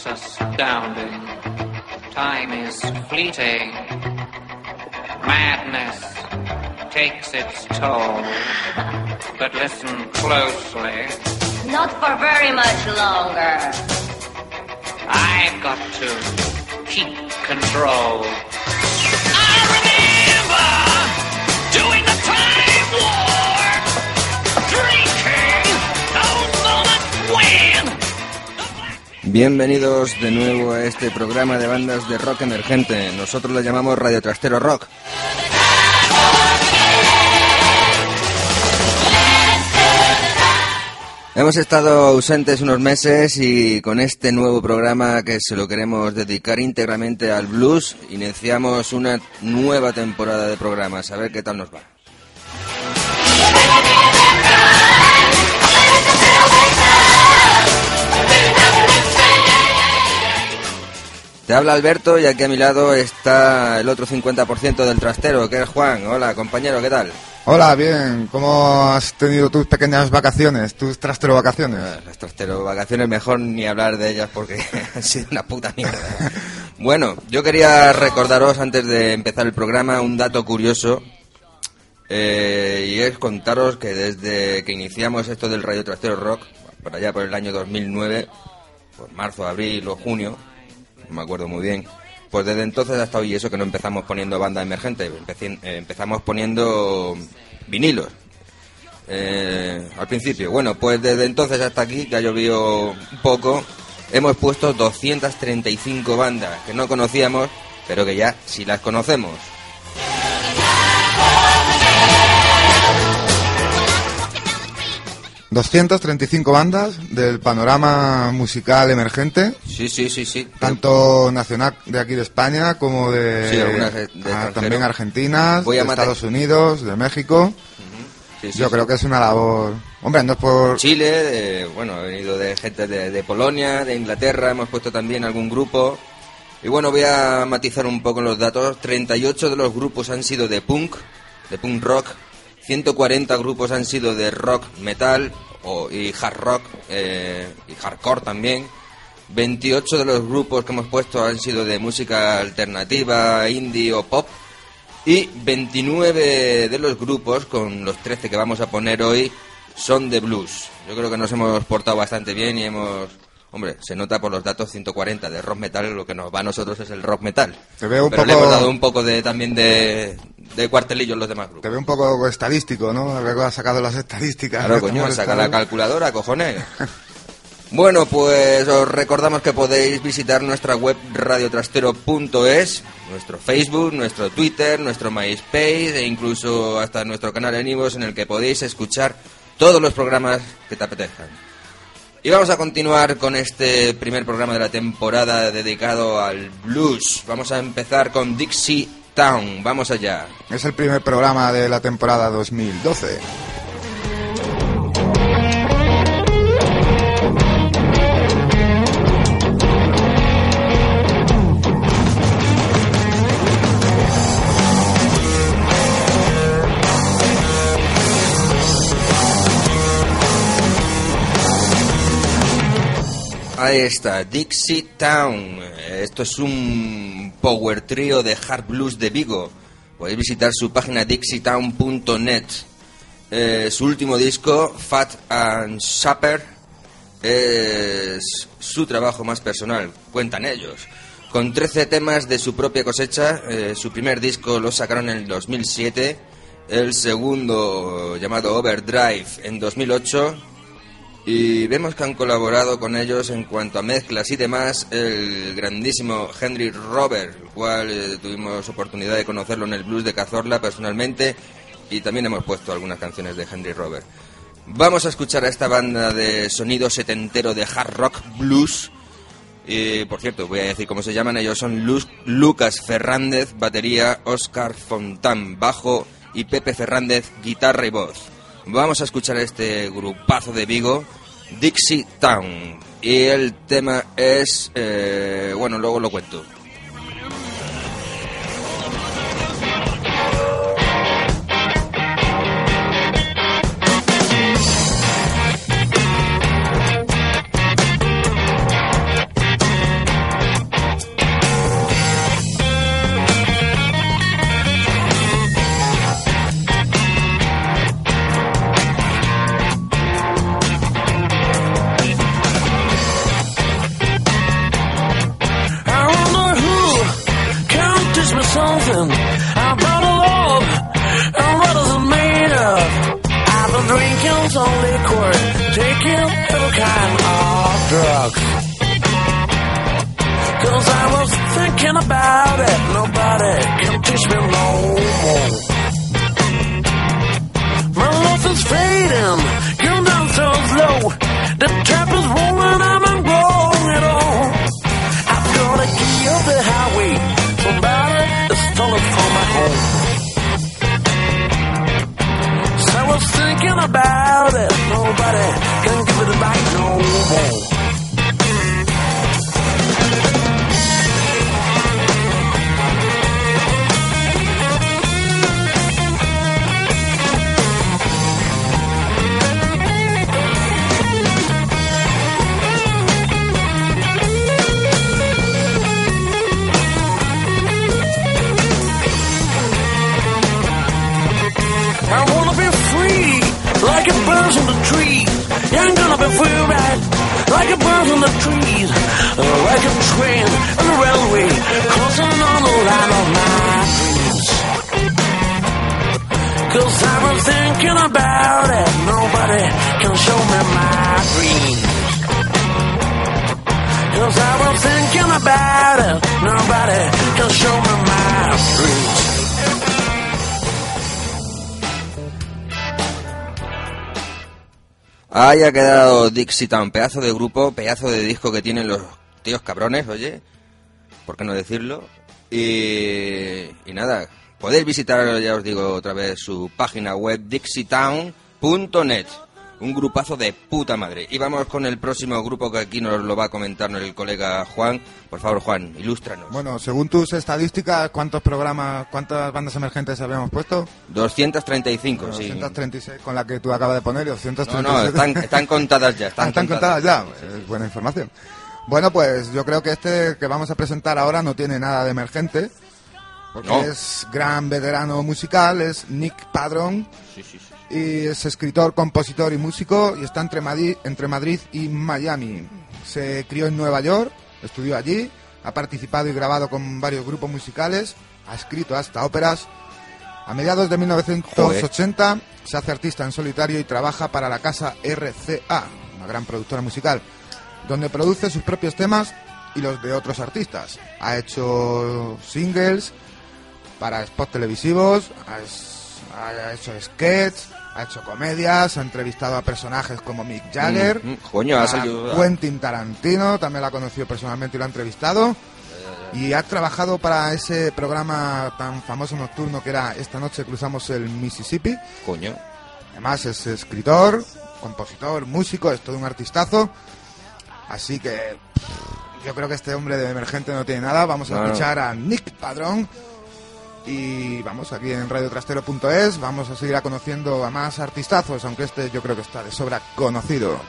It's astounding. Time is fleeting. Madness takes its toll. But listen closely. Not for very much longer. I've got to keep control. I remember doing the time Bienvenidos de nuevo a este programa de bandas de rock emergente. Nosotros lo llamamos Radio Trastero Rock. Hemos estado ausentes unos meses y con este nuevo programa que se lo queremos dedicar íntegramente al blues, iniciamos una nueva temporada de programas. A ver qué tal nos va. Te habla Alberto y aquí a mi lado está el otro 50% del trastero, que es Juan. Hola, compañero, ¿qué tal? Hola, bien. ¿Cómo has tenido tus pequeñas vacaciones, tus trastero vacaciones? Las trastero vacaciones, mejor ni hablar de ellas porque han sido una puta mierda. Bueno, yo quería recordaros antes de empezar el programa un dato curioso eh, y es contaros que desde que iniciamos esto del Radio Trastero Rock, por allá por el año 2009, por marzo, abril o junio, me acuerdo muy bien, pues desde entonces hasta hoy eso que no empezamos poniendo banda emergente, empecé- eh, empezamos poniendo vinilos. Eh, al principio, bueno, pues desde entonces hasta aquí, que ha llovido un poco, hemos puesto 235 bandas que no conocíamos, pero que ya sí las conocemos. ¿235 bandas del panorama musical emergente, Sí, sí, sí, sí. tanto nacional de aquí de España como de, Sí, de- ah, también argentinas, Voy a de Estados Unidos, de México. Sí, Yo sí. creo que es una labor... Hombre, no es por... Chile, de- bueno, ha venido de gente de, de Polonia, de Inglaterra, hemos puesto también algún grupo. Y bueno, voy a matizar un poco los datos. 38 de los grupos han sido de punk, de punk rock. 140 grupos han sido de rock metal o, y hard rock eh, y hardcore también. 28 de los grupos que hemos puesto han sido de música alternativa, indie o pop. Y 29 de los grupos, con los 13 que vamos a poner hoy, son de blues. Yo creo que nos hemos portado bastante bien y hemos... Hombre, se nota por los datos 140 de rock metal, lo que nos va a nosotros es el rock metal. Te veo un Pero le poco- hemos dado un poco de también de, de cuartelillo en los demás Te grupos. veo un poco estadístico, ¿no? Luego has sacado las estadísticas. Claro, coño, saca la calculadora, cojones. Bueno, pues os recordamos que podéis visitar nuestra web radiotrastero.es, nuestro Facebook, nuestro Twitter, nuestro MySpace e incluso hasta nuestro canal en Ivos en el que podéis escuchar todos los programas que te apetezcan. Y vamos a continuar con este primer programa de la temporada dedicado al blues. Vamos a empezar con Dixie Town. Vamos allá. Es el primer programa de la temporada 2012. Ahí está, Dixie Town. Esto es un power trio de hard blues de Vigo. Podéis visitar su página dixietown.net. Eh, su último disco, Fat and Supper, es su trabajo más personal, cuentan ellos. Con 13 temas de su propia cosecha, eh, su primer disco lo sacaron en el 2007, el segundo llamado Overdrive en 2008 y vemos que han colaborado con ellos en cuanto a mezclas y demás el grandísimo Henry Robert, el cual eh, tuvimos oportunidad de conocerlo en el blues de Cazorla personalmente y también hemos puesto algunas canciones de Henry Robert. Vamos a escuchar a esta banda de sonido setentero de hard rock blues. Y por cierto, voy a decir cómo se llaman. Ellos son Luz- Lucas Fernández, batería, Oscar Fontán, bajo y Pepe Fernández, guitarra y voz. Vamos a escuchar a este grupazo de Vigo, Dixie Town. Y el tema es. eh, bueno, luego lo cuento. Ahí ha quedado pedazo de grupo, pedazo de disco que tienen los tíos cabrones, oye, ¿por qué no decirlo? Y, y nada, podéis visitar, ya os digo otra vez, su página web dixietown.net. Un grupazo de puta madre. Y vamos con el próximo grupo que aquí nos lo va a comentar el colega Juan. Por favor, Juan, ilústranos. Bueno, según tus estadísticas, ¿cuántos programas, cuántas bandas emergentes habíamos puesto? 235, sí. 236 con la que tú acabas de poner y No, 237. no, están, están contadas ya. Ah, Están, están contadas ya. Es buena información. Bueno, pues yo creo que este que vamos a presentar ahora no tiene nada de emergente. Porque No. es gran veterano musical, es Nick Padron. Sí, sí, sí. Y es escritor, compositor y músico y está entre Madrid, y Miami. Se crió en Nueva York, estudió allí, ha participado y grabado con varios grupos musicales, ha escrito hasta óperas. A mediados de 1980 se hace artista en solitario y trabaja para la casa RCA, una gran productora musical, donde produce sus propios temas y los de otros artistas. Ha hecho singles para spots televisivos, ha, hecho sketches, ha hecho comedias, ha entrevistado a personajes como Mick Jagger, Mm, mm, coño, a Quentin Tarantino, también la ha conocido personalmente y lo ha entrevistado. Y ha trabajado para ese programa tan famoso nocturno que era Esta noche cruzamos el Mississippi. Coño. Además es escritor, compositor, músico, es todo un artistazo. Así que yo creo que este hombre de emergente no tiene nada. Vamos a No, no. escuchar a Nick Padrón. Y vamos aquí en radiotrastero.es. Vamos a seguir conociendo a más artistazos, aunque este yo creo que está de sobra conocido.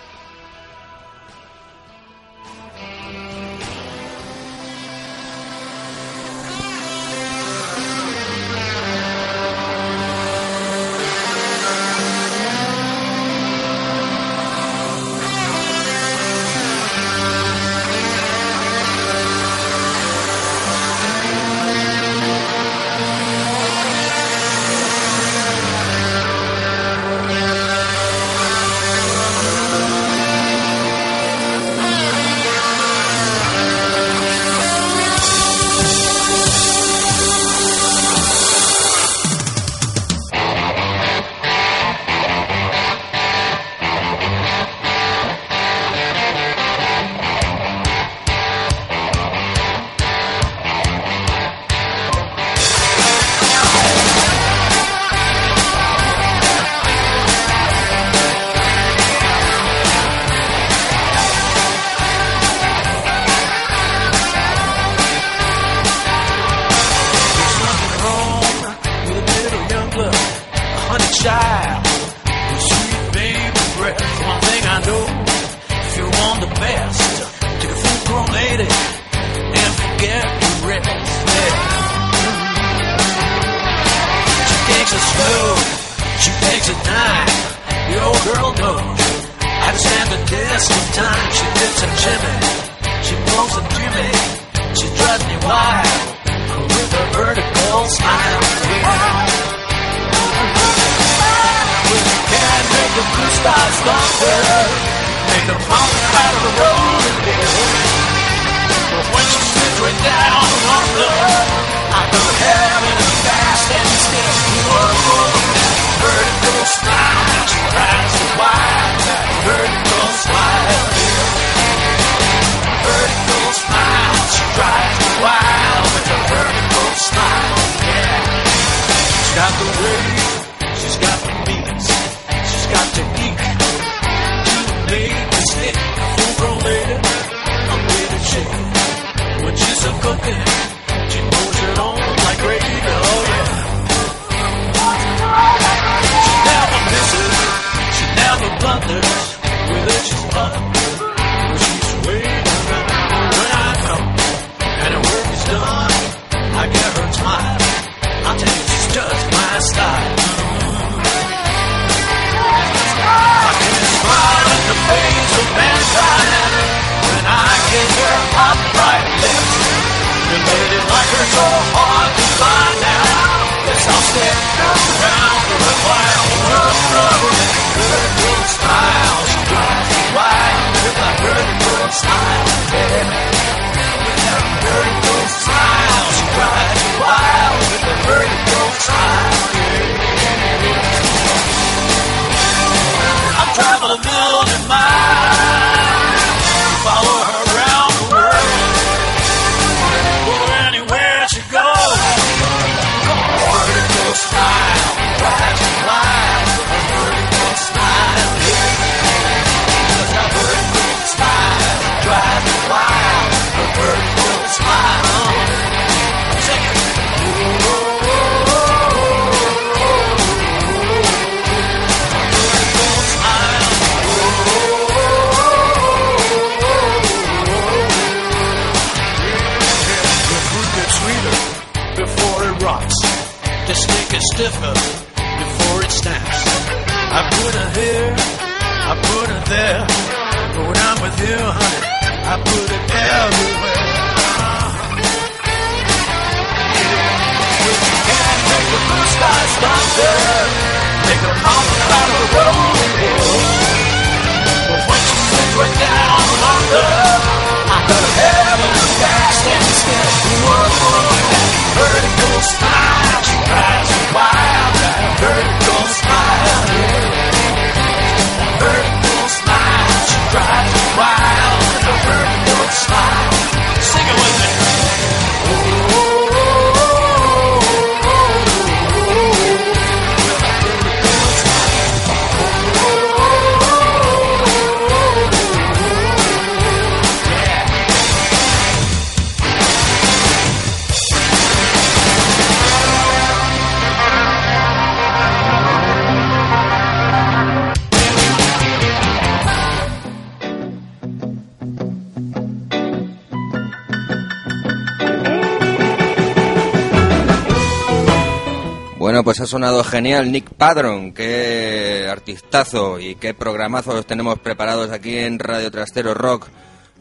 Sonado genial Nick Padron, qué artistazo y qué programazos tenemos preparados aquí en Radio Trastero Rock,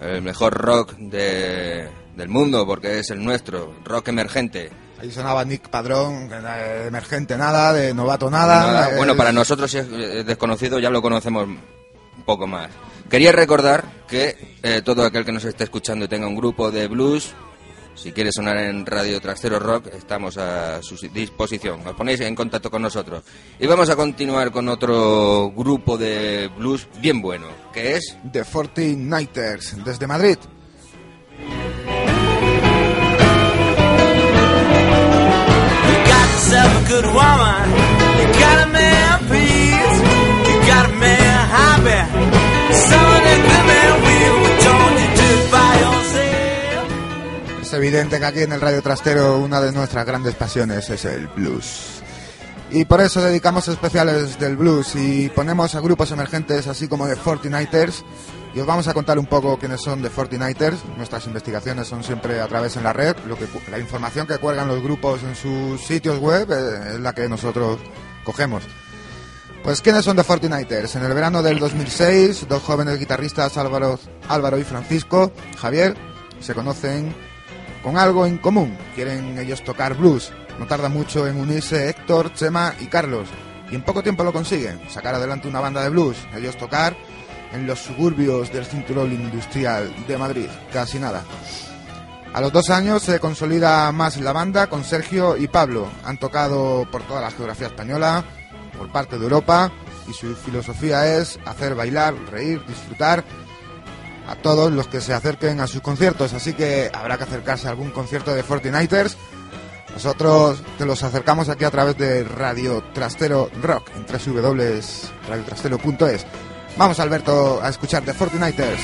el mejor rock de- del mundo porque es el nuestro, rock emergente. Ahí sonaba Nick Padrón, emergente nada, de novato nada. Nada, bueno, para nosotros si es eh, desconocido ya lo conocemos un poco más. Quería recordar que eh, todo aquel que nos esté escuchando y tenga un grupo de blues, si quiere sonar en Radio Trastero Rock, estamos a su disposición. Os ponéis en contacto con nosotros. Y vamos a continuar con otro grupo de blues bien bueno, que es... The 14 Nighters, desde Madrid. You got yourself a good woman. You got a man evidente que aquí en el Radio Trastero una de nuestras grandes pasiones es el blues. Y por eso dedicamos especiales del blues y ponemos a grupos emergentes así como The 49ers. Y os vamos a contar un poco quiénes son The 49ers. Nuestras investigaciones son siempre a través en la red. Lo que, la información que cuelgan los grupos en sus sitios web eh, es la que nosotros cogemos. Pues ¿quiénes son The 49ers? En el verano del 2006, dos jóvenes guitarristas, Álvaro, Álvaro y Francisco, Javier, se conocen con algo en común. Quieren ellos tocar blues. No tarda mucho en unirse Héctor, Chema y Carlos. Y en poco tiempo lo consiguen. Sacar adelante una banda de blues. Ellos tocar en los suburbios del cinturón industrial de Madrid, casi nada. A los dos años se consolida más la banda con Sergio y Pablo. Han tocado por toda la geografía española, por parte de Europa, y su filosofía es hacer bailar, reír, disfrutar a todos los que se acerquen a sus conciertos. Así que habrá que acercarse a algún concierto de Fortiniters. Nosotros te los acercamos aquí a través de Radio Trastero Rock en www.radiotrastero.es. Vamos, Alberto, a escuchar de Fortiniters.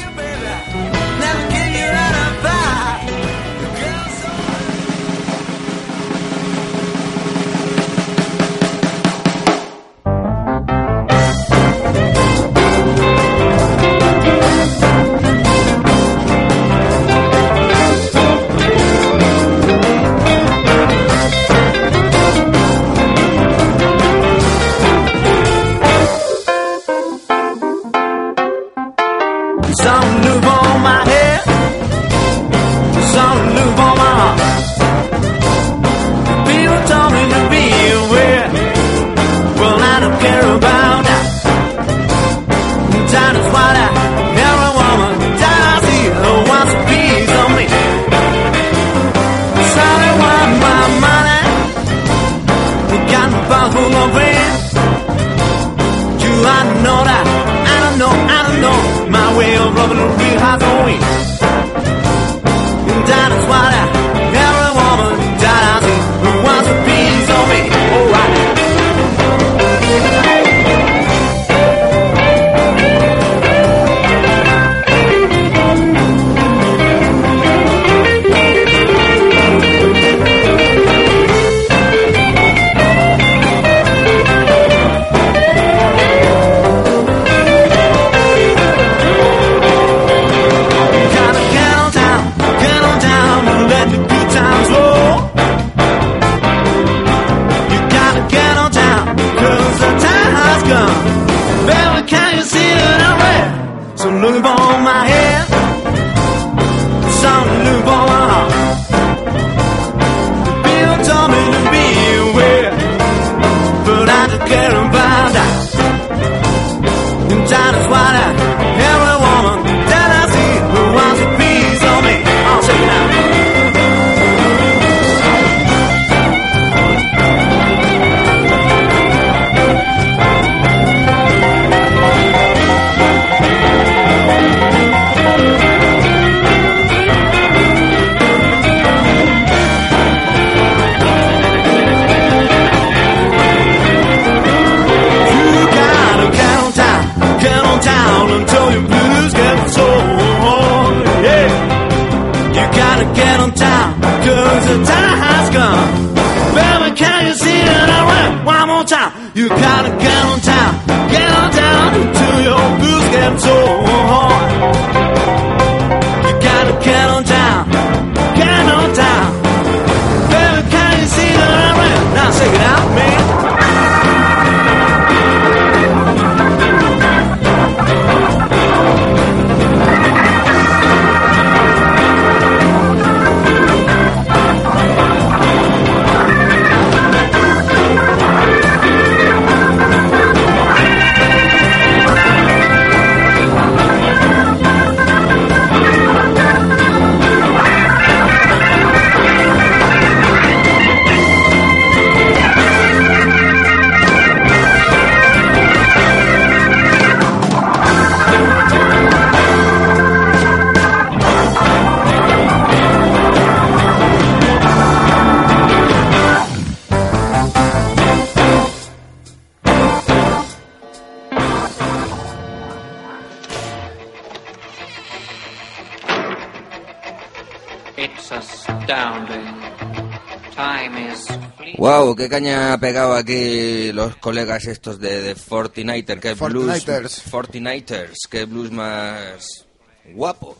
Wow, qué caña ha pegado aquí los colegas estos de, de Fortniter, qué blues, Fortniters. Qué blues más guapo.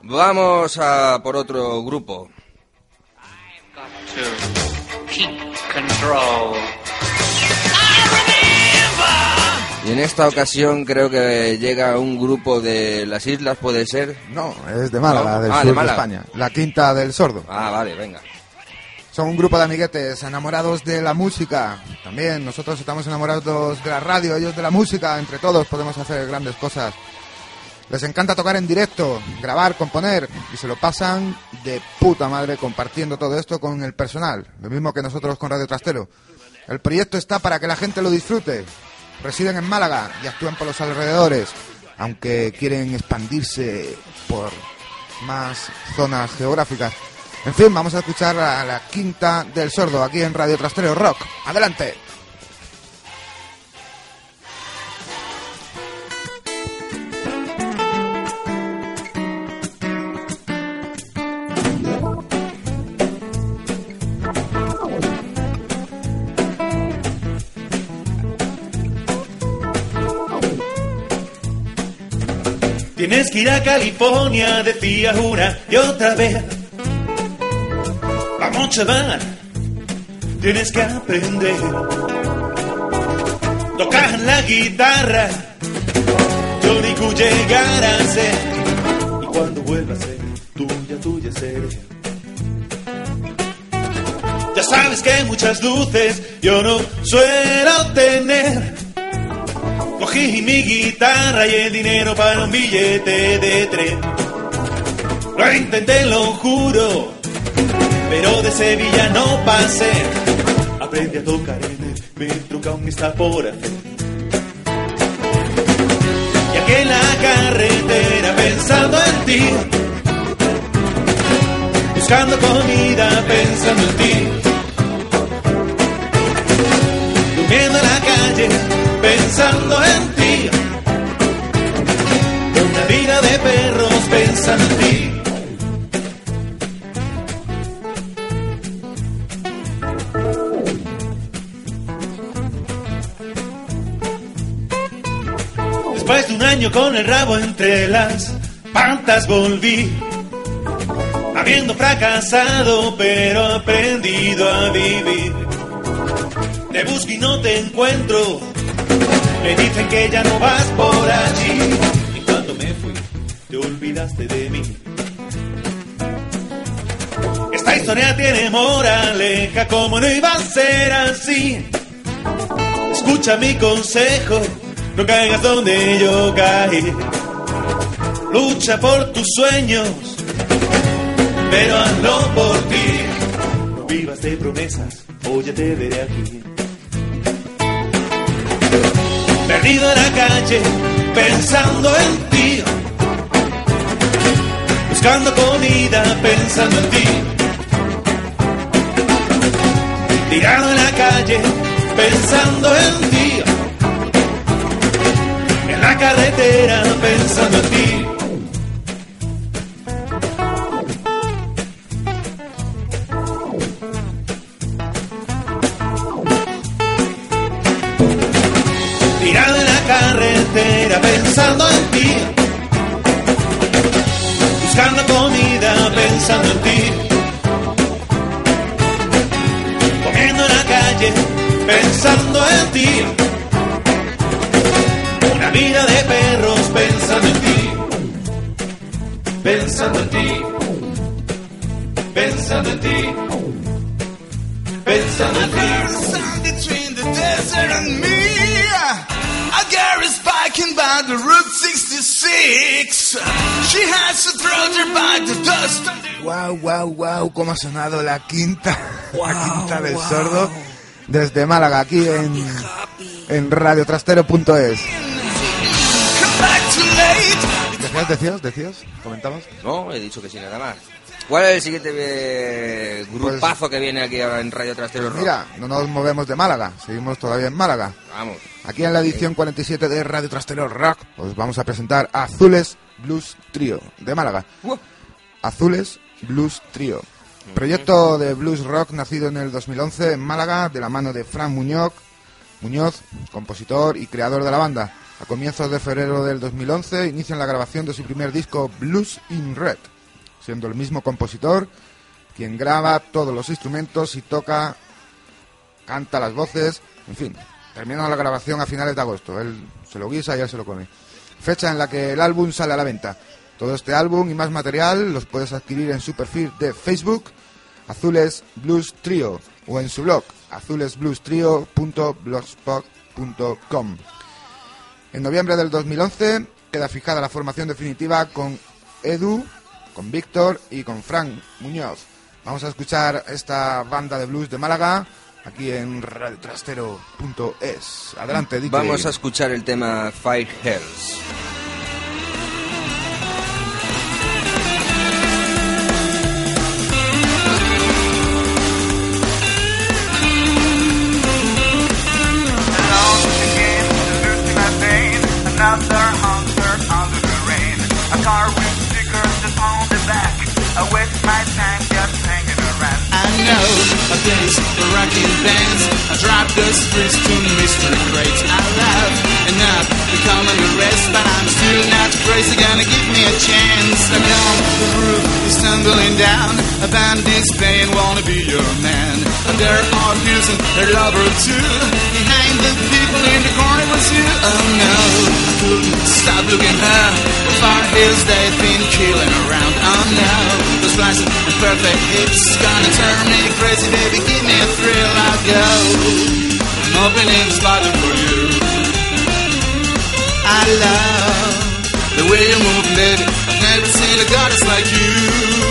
Vamos a por otro grupo. Got to keep control. Y en esta ocasión creo que llega un grupo de las islas, puede ser. No, es de Málaga, No. del Ah, de sur de, Málaga. España. La Quinta del Sordo. Ah, vale, venga. Son un grupo de amiguetes enamorados de la música. También nosotros estamos enamorados de la radio, ellos de la música. Entre todos podemos hacer grandes cosas. Les encanta tocar en directo, grabar, componer y se lo pasan de puta madre compartiendo todo esto con el personal, lo mismo que nosotros con Radio Trastero. El proyecto está para que la gente lo disfrute. Residen en Málaga y actúan por los alrededores, aunque quieren expandirse por más zonas geográficas. En fin, vamos a escuchar a la quinta del sordo aquí en Radio Trastero Rock. Adelante. Tienes que ir a California, decía una y otra vez. Vamos, chaval, tienes que aprender. Tocar la guitarra, yo digo llegar a ser. Y cuando vuelva a ser tuya, tuya seré. Ya sabes que muchas luces yo no suelo tener. Cogí mi guitarra y el dinero para un billete de tren. Lo intenté, lo juro, pero de Sevilla no pasé. Aprendí a tocar en el metro que aún está por hacer. Y aquí en la carretera pensando en ti. Buscando comida pensando en ti. Durmiendo en la calle pensando en ti. Una vida de perros pensando en ti. Un año con el rabo entre las pantas volví. Habiendo fracasado, pero aprendido a vivir. Te busco y no te encuentro. Me dicen que ya no vas por allí. Y cuando me fui, te olvidaste de mí. Esta historia tiene moraleja, como no iba a ser así. Escucha mi consejo, no caigas donde yo caí. Lucha por tus sueños, pero hazlo por ti. No vivas de promesas, hoy ya te veré aquí. Perdido en la calle, pensando en ti. Buscando comida, pensando en ti. Tirado en la calle, pensando en ti. Carretera, pensando en ti. Tirado en la carretera pensando cómo ha sonado la quinta, la quinta del sordo desde Málaga, aquí en, en radiotrastero.es. Back too late. ¿Decías, decías, decías? ¿Comentabas? No, he dicho que sí, nada más. ¿Cuál es el siguiente eh, grupazo que viene aquí ahora en Radio Trastero Rock? Mira, no nos movemos de Málaga, seguimos todavía en Málaga. Vamos. Aquí en la edición 47 de Radio Trastero Rock os vamos a presentar Azules Blues Trio de Málaga. Azules Blues Trio. Proyecto de blues rock nacido en el 2011 en Málaga de la mano de Fran Muñoz, Muñoz, compositor y creador de la banda. A comienzos de febrero del 2011 inician la grabación de su primer disco Blues in Red, siendo el mismo compositor quien graba todos los instrumentos y toca, canta las voces, en fin. Termina la grabación a finales de agosto. Él se lo guisa y él se lo come. Fecha en la que el álbum sale a la venta. Todo este álbum y más material los puedes adquirir en su perfil de Facebook, Azules Blues Trio, o en su blog, azulesbluestrio.blogspot.com. En noviembre del 2011 queda fijada la formación definitiva con Edu, con Víctor y con Frank Muñoz. Vamos a escuchar esta banda de blues de Málaga aquí en radiotrastero.es. Adelante, DJ. Vamos a escuchar el tema Fire Hells. Know place for rocking bands. I drop the streets to mystery crates. I love enough to come under rest, but I'm still not crazy. Gonna give me a chance. I come, the roof is tumbling down. A bandit's playing, wanna be your man. And there are views and their lover too. Behind the people in the corner was you. Oh no, I couldn't stop looking her. The far hills they've been killing around. Oh no, those flies and perfect hips gonna turn me crazy, baby. Give me a thrill, I'll go. I'm opening spotted for you. I love the way you move, baby. I've never seen a goddess like you.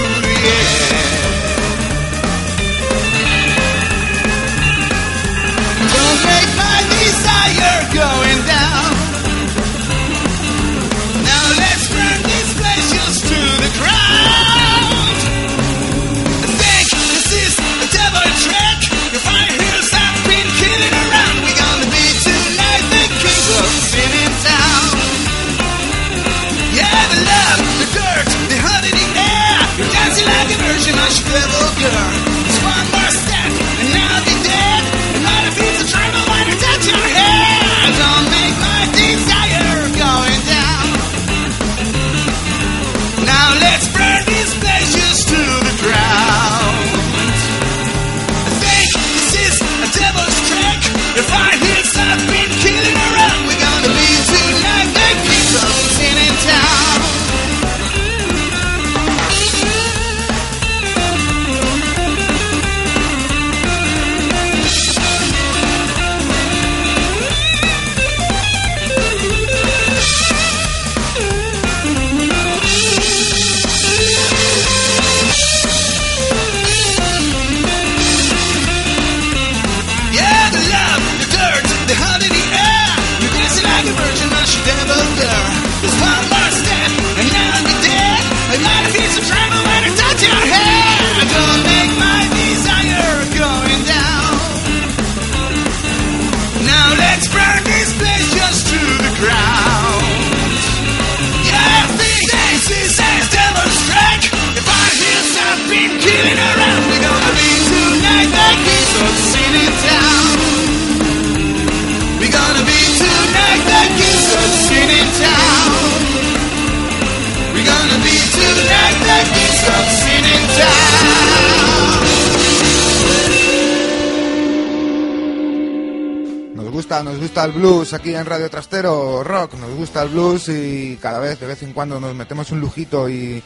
Aquí en Radio Trastero Rock, nos gusta el blues y cada vez, de vez en cuando, nos metemos un lujito y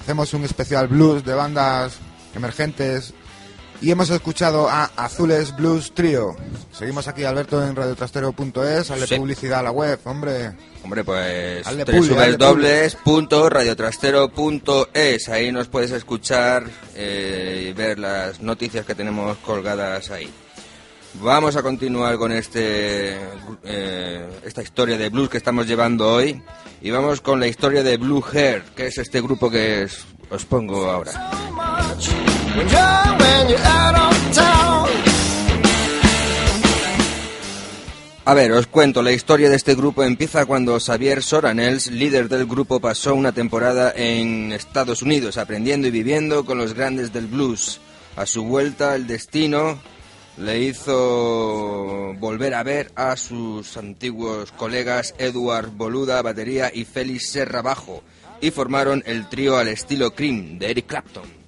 hacemos un especial blues de bandas emergentes. Y hemos escuchado a Azules Blues Trio. Seguimos aquí, Alberto, en radiotrastero.es. Hazle Sí. publicidad a la web, hombre. Hombre, pues www.radiotrastero.es Ahí nos puedes escuchar eh, y ver las noticias que tenemos colgadas ahí. Vamos a continuar con este eh, esta historia de blues que estamos llevando hoy y vamos con la historia de Blue Hair, que es este grupo que os pongo ahora. A ver, os cuento, la historia de este grupo empieza cuando Xavier Soranels, líder del grupo, pasó una temporada en Estados Unidos, aprendiendo y viviendo con los grandes del blues. A su vuelta, el destino le hizo volver a ver a sus antiguos colegas Edward Boluda, batería, y Félix Serra, bajo, y formaron el trío al estilo Cream de Eric Clapton.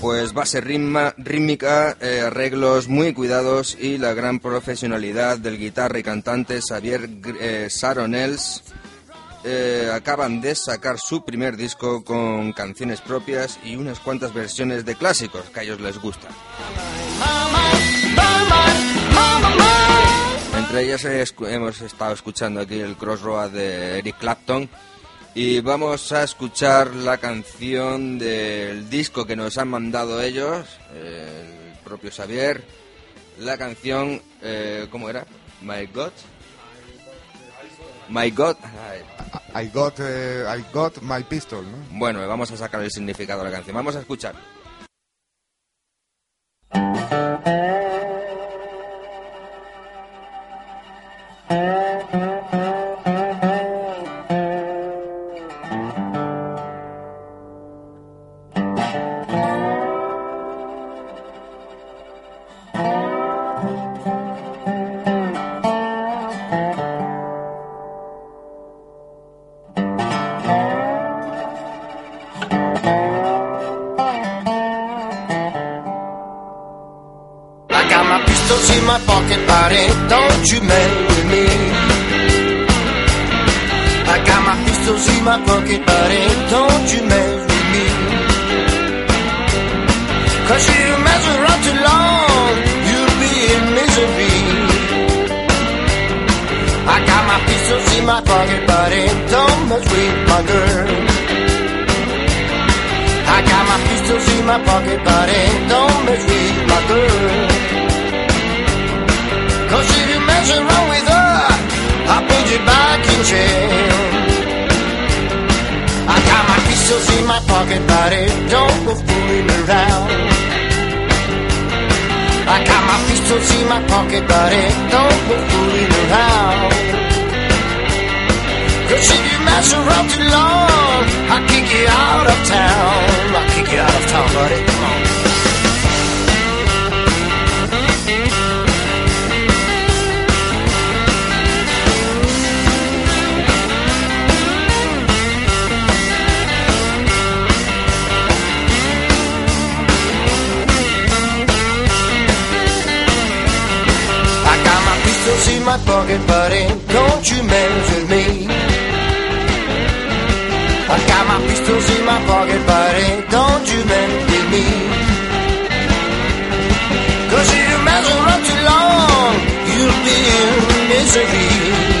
Pues base ritma, rítmica, eh, arreglos muy cuidados y la gran profesionalidad del guitarra y cantante Xavier eh, Saronels eh, acaban de sacar su primer disco con canciones propias y unas cuantas versiones de clásicos que a ellos les gustan. Entre ellas hemos estado escuchando aquí el Crossroad de Eric Clapton y vamos a escuchar la canción del disco que nos han mandado ellos, el propio Xavier. La canción, eh, ¿cómo era? My God. My God. I got, eh, I got my pistol, ¿no? Bueno, vamos a sacar el significado de la canción. Vamos a escuchar. In my pocket, buddy. Don't mess with my girl. Cause if you mess around with her, I'll put you back in jail. I got my pistols in my pocket, buddy. Don't go fooling around. I got my pistols in my pocket, buddy. Don't go fooling around. Cause if you mess around too long, I'll kick you out of town. I'll you out of town, buddy. Come on. I got my pistols in my pocket, buddy. Don't you mess with me. Pistols in my pocket, buddy. Don't you bend with me. Cause if you mess around too long, you'll be in misery.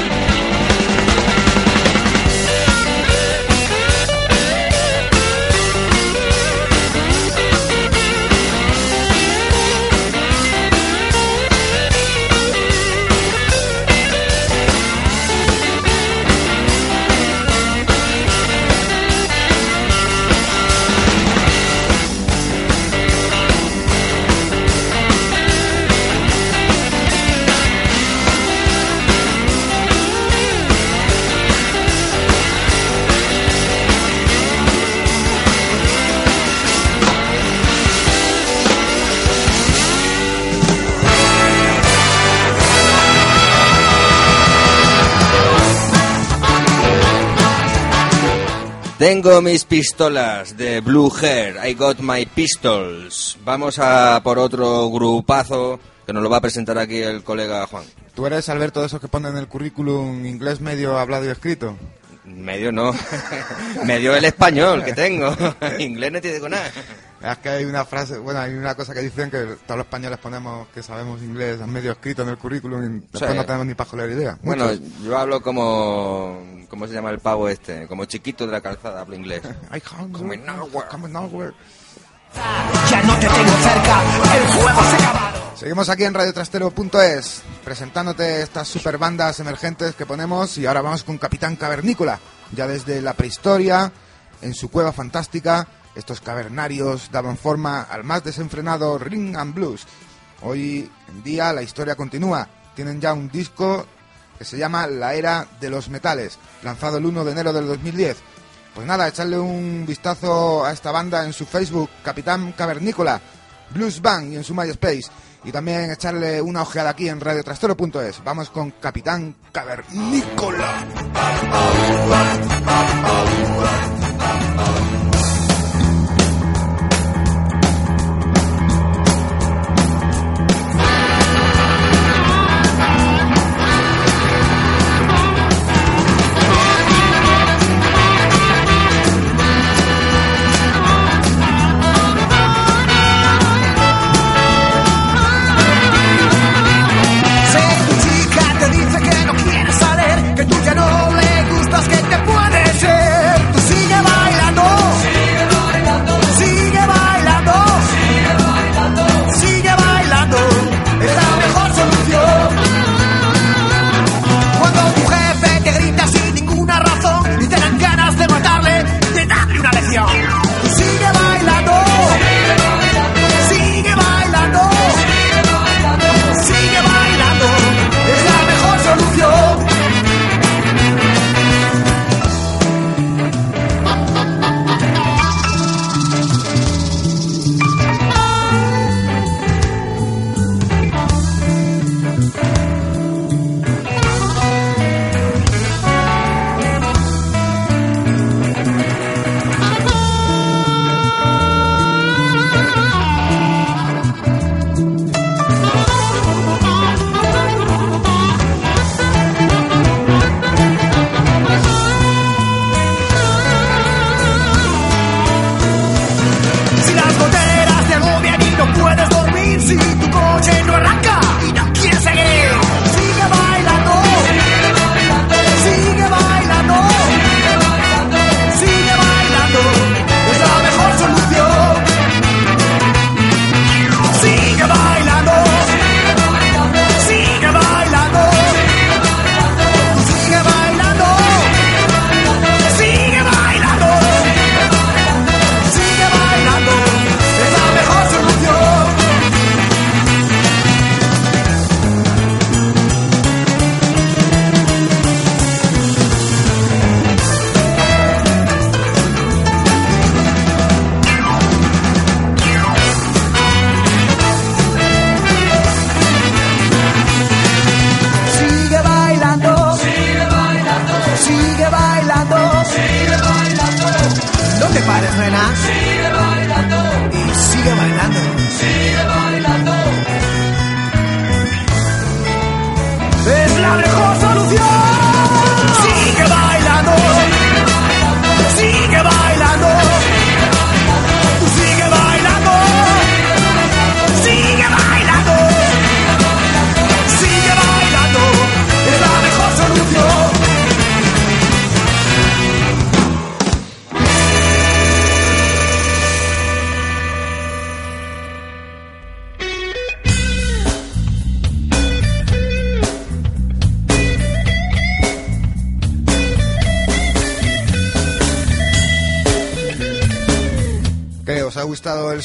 Tengo mis pistolas de Blue Hair. I got my pistols. Vamos a por otro grupazo que nos lo va a presentar aquí el colega Juan. ¿Tú eres, Alberto, de esos que ponen en el currículum inglés medio hablado y escrito? Medio no. Medio el español que tengo. Inglés no te digo nada. Es que hay una frase, bueno, hay una cosa que dicen que todos los españoles ponemos que sabemos inglés medio escrito en el currículum y después Sí. no tenemos ni pajolera idea. Bueno, Muchos. yo hablo como... ¿Cómo se llama el pavo este? Como chiquito de la calzada, hablo inglés. I can't Como go- nowhere. come nowhere. Ya no te tengo cerca, el juego se ha acabado. Seguimos aquí en radiotrastero.es presentándote estas super bandas emergentes que ponemos y ahora vamos con Capitán Cavernícola. Ya desde la prehistoria, en su cueva fantástica, estos cavernarios daban forma al más desenfrenado Ring and Blues. Hoy en día la historia continúa. Tienen ya un disco que se llama La Era de los Metales, lanzado el 1 de enero del 2010. Pues nada, echarle un vistazo a esta banda en su Facebook, Capitán Cavernícola, Blues Band y en su MySpace. Y también echarle una ojeada aquí en radiotrastero.es. Vamos con Capitán Cavernícola.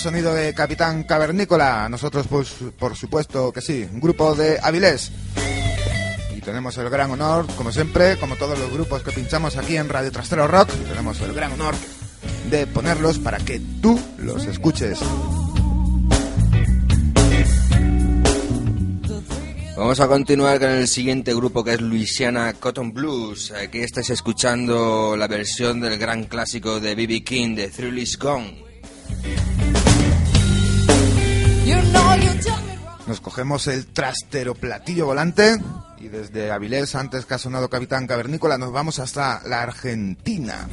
Sonido de Capitán Cavernícola? Nosotros, pues, por supuesto que sí. Un grupo de Avilés. Y tenemos el gran honor, como siempre, como todos los grupos que pinchamos aquí en Radio Trastero Rock, tenemos el gran honor de ponerlos para que tú los escuches. Vamos a continuar con el siguiente grupo que es Louisiana Cotton Blues. Aquí estáis escuchando la versión del gran clásico de B.B. King de Thrill Is Gone. Cogemos el trastero platillo volante y desde Avilés, antes que ha sonado Capitán Cavernícola, nos vamos hasta la Argentina.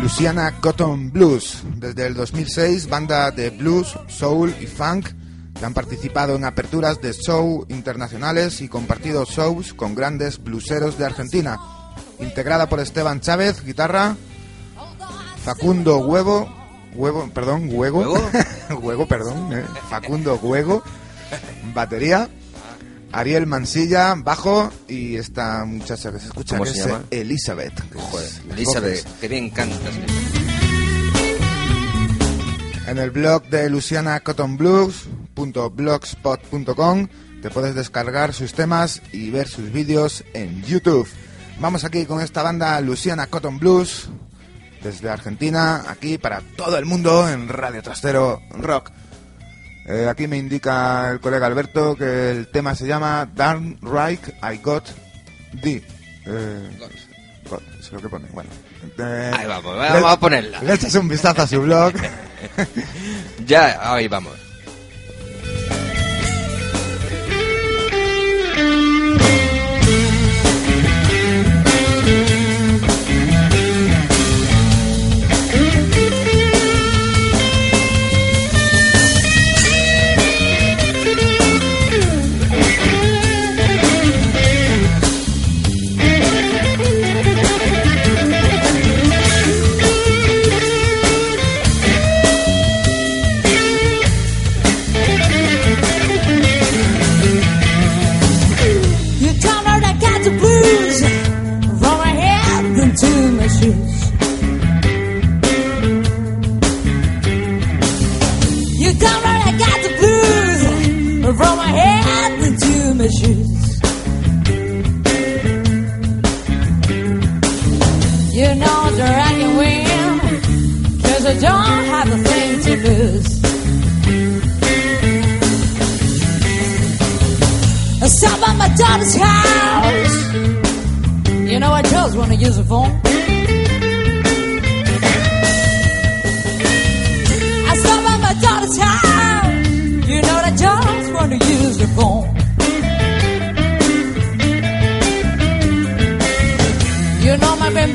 Luciana Cotton Blues, desde el 2006, banda de blues, soul y funk que han participado en aperturas de show internacionales y compartido shows con grandes blueseros de Argentina. Integrada por Esteban Chávez, guitarra, Facundo Huevo, Huevo, perdón, Huevo, ¿Huevo? Huevo, perdón, eh, Facundo Huevo, batería, Ariel Mansilla, bajo y esta muchacha que se escucha ¿Cómo que se es llama? Elizabeth. que Joder, es las Elizabeth, que bien cantas. En el blog de lucianacottonblues.blogspot.com te puedes descargar sus temas y ver sus vídeos en YouTube. Vamos aquí con esta banda Luciana Cotton Blues desde Argentina, aquí para todo el mundo en Radio Trastero Rock. Eh, aquí me indica el colega Alberto que el tema se llama Darn Right I Got D. Eh, es lo que pone. Bueno, eh, Ahí vamos, vamos a ponerla. Le echas un vistazo a su blog. Ya, ahí vamos. Don't have a thing to lose. I stop at my daughter's house. You know, I just want to use the phone. I stop at my daughter's house. You know, I just want to use the phone.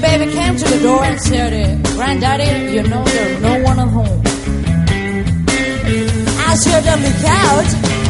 My came to the door and said, eh, Granddaddy, you know, there's no one at home. I said, look out.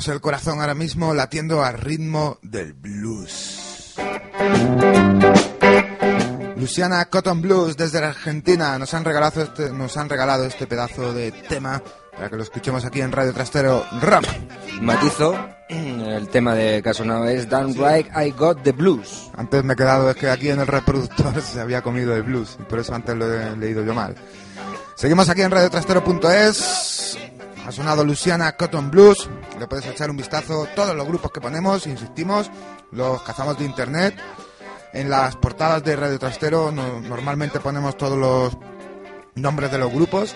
Tenemos el corazón ahora mismo latiendo al ritmo del blues. Luciana Cotton Blues desde la Argentina nos han regalado este, nos han regalado este pedazo de tema para que lo escuchemos aquí en Radio Trastero Rama. Matizo, el tema de Casonado es Downright I Got the Blues. Antes me he quedado, es que aquí en el reproductor se había comido el blues y por eso antes lo he leído yo mal. Seguimos aquí en radiotrastero.es. Ha sonado Luciana Cotton Blues. Le puedes echar un vistazo. Todos los grupos que ponemos, insistimos, los cazamos de internet. En las portadas de Radio Trastero no- normalmente ponemos todos los nombres de los grupos.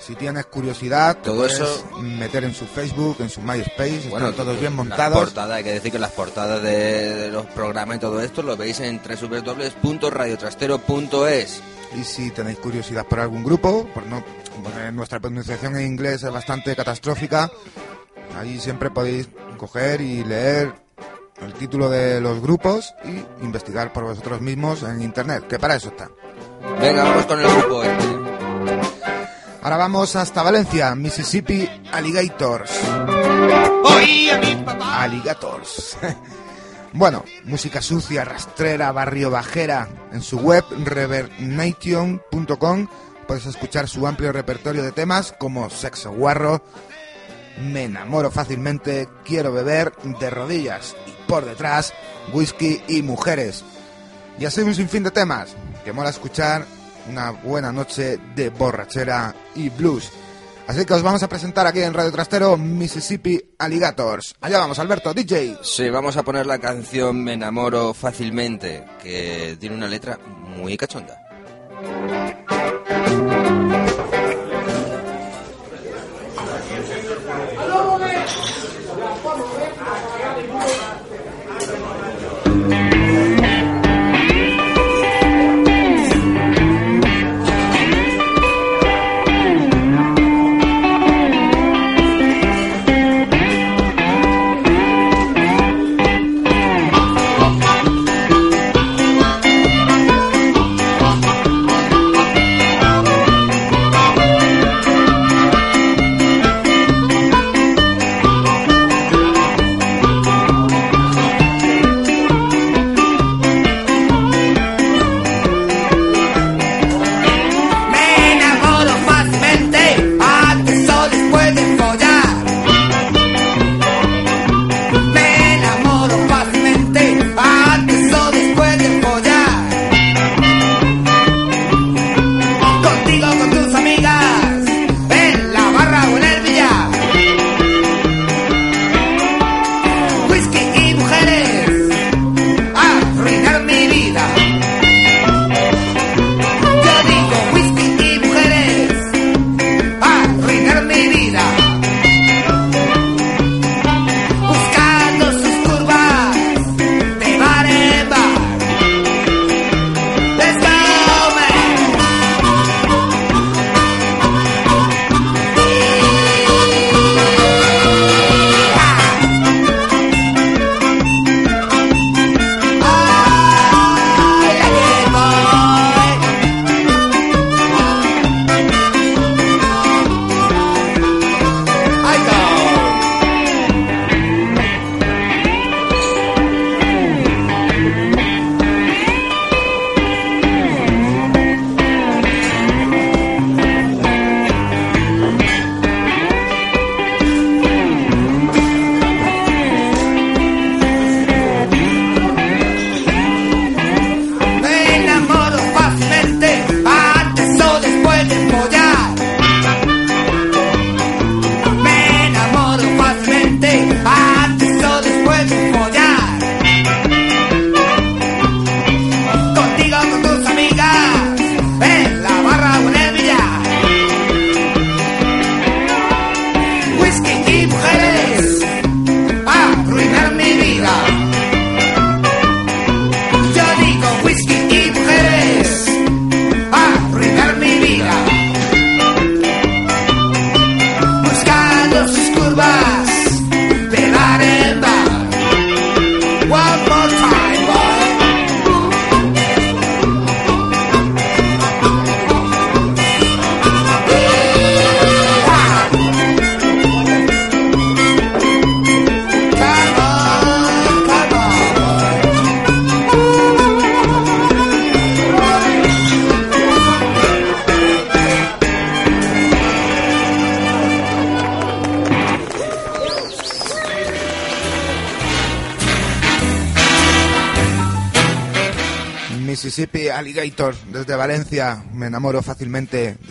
Si tienes curiosidad, Todo puedes eso- meter en su Facebook, en su MySpace. Bueno, están todos bien montados. portadas, hay que decir que las portadas de, de los programas y todo esto lo veis en www.radiotrastero.es. Y si tenéis curiosidad por algún grupo, por no, nuestra pronunciación en inglés es bastante catastrófica, ahí siempre podéis coger y leer el título de los grupos y investigar por vosotros mismos en internet, que para eso está. Venga, vamos con el grupo este. Ahora vamos hasta Valencia, Mississippi Alligators. Alligators. bueno, música sucia, rastrera, barrio bajera. En su web revernation.com puedes escuchar su amplio repertorio de temas como Sexo Guarro, Me enamoro fácilmente, Quiero beber, De rodillas y por detrás, Whisky y mujeres. Y así un sinfín de temas que mola escuchar una buena noche de borrachera y blues. Así que os vamos a presentar aquí en Radio Trastero Mississippi Alligators. Allá vamos, Alberto, DJ. Sí, vamos a poner la canción Me enamoro fácilmente, que tiene una letra muy cachonda.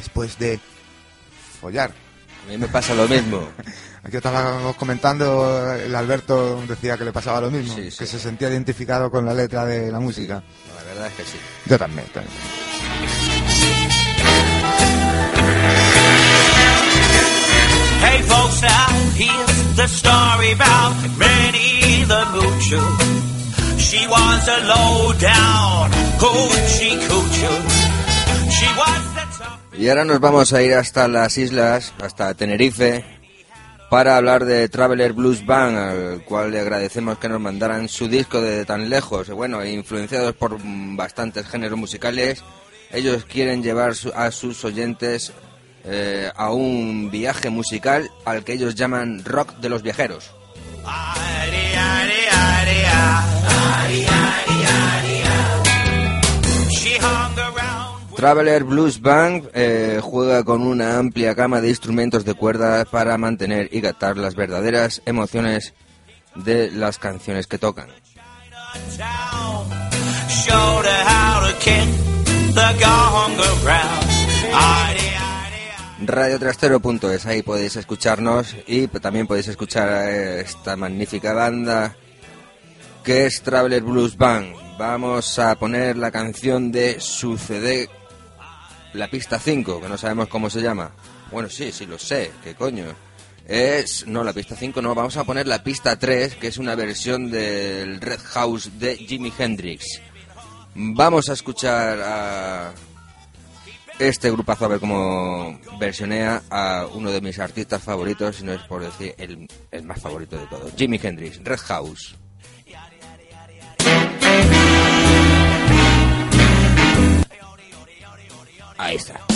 Después de follar. A mí me pasa lo mismo. Aquí estábamos comentando, el Alberto decía que le pasaba lo mismo, Sí, sí. que se sentía identificado con la letra de la música. No, la verdad es que sí. Yo también, también. Hey folks, now here's the story about Rennie the Moocher. She was a low down hoochie coocher. She was. Y ahora nos vamos a ir hasta las islas, hasta Tenerife, para hablar de Traveler Blues Band, al cual le agradecemos que nos mandaran su disco de tan lejos. Bueno, influenciados por bastantes géneros musicales, ellos quieren llevar a sus oyentes eh, a un viaje musical al que ellos llaman rock de los viajeros. Traveler Blues Band eh, juega con una amplia gama de instrumentos de cuerda para mantener y captar las verdaderas emociones de las canciones que tocan. Radiotrastero.es, ahí podéis escucharnos y también podéis escuchar a esta magnífica banda que es Traveler Blues Band. Vamos a poner la canción de su CD, la pista 5, que no sabemos cómo se llama. Bueno, sí, sí lo sé, qué coño. Es, no, la pista 5 no, vamos a poner la pista 3, que es una versión del Red House de Jimi Hendrix. Vamos a escuchar a este grupazo a ver cómo versionea a uno de mis artistas favoritos, si no es por decir el, el más favorito de todos, Jimi Hendrix, Red House. Ahí está.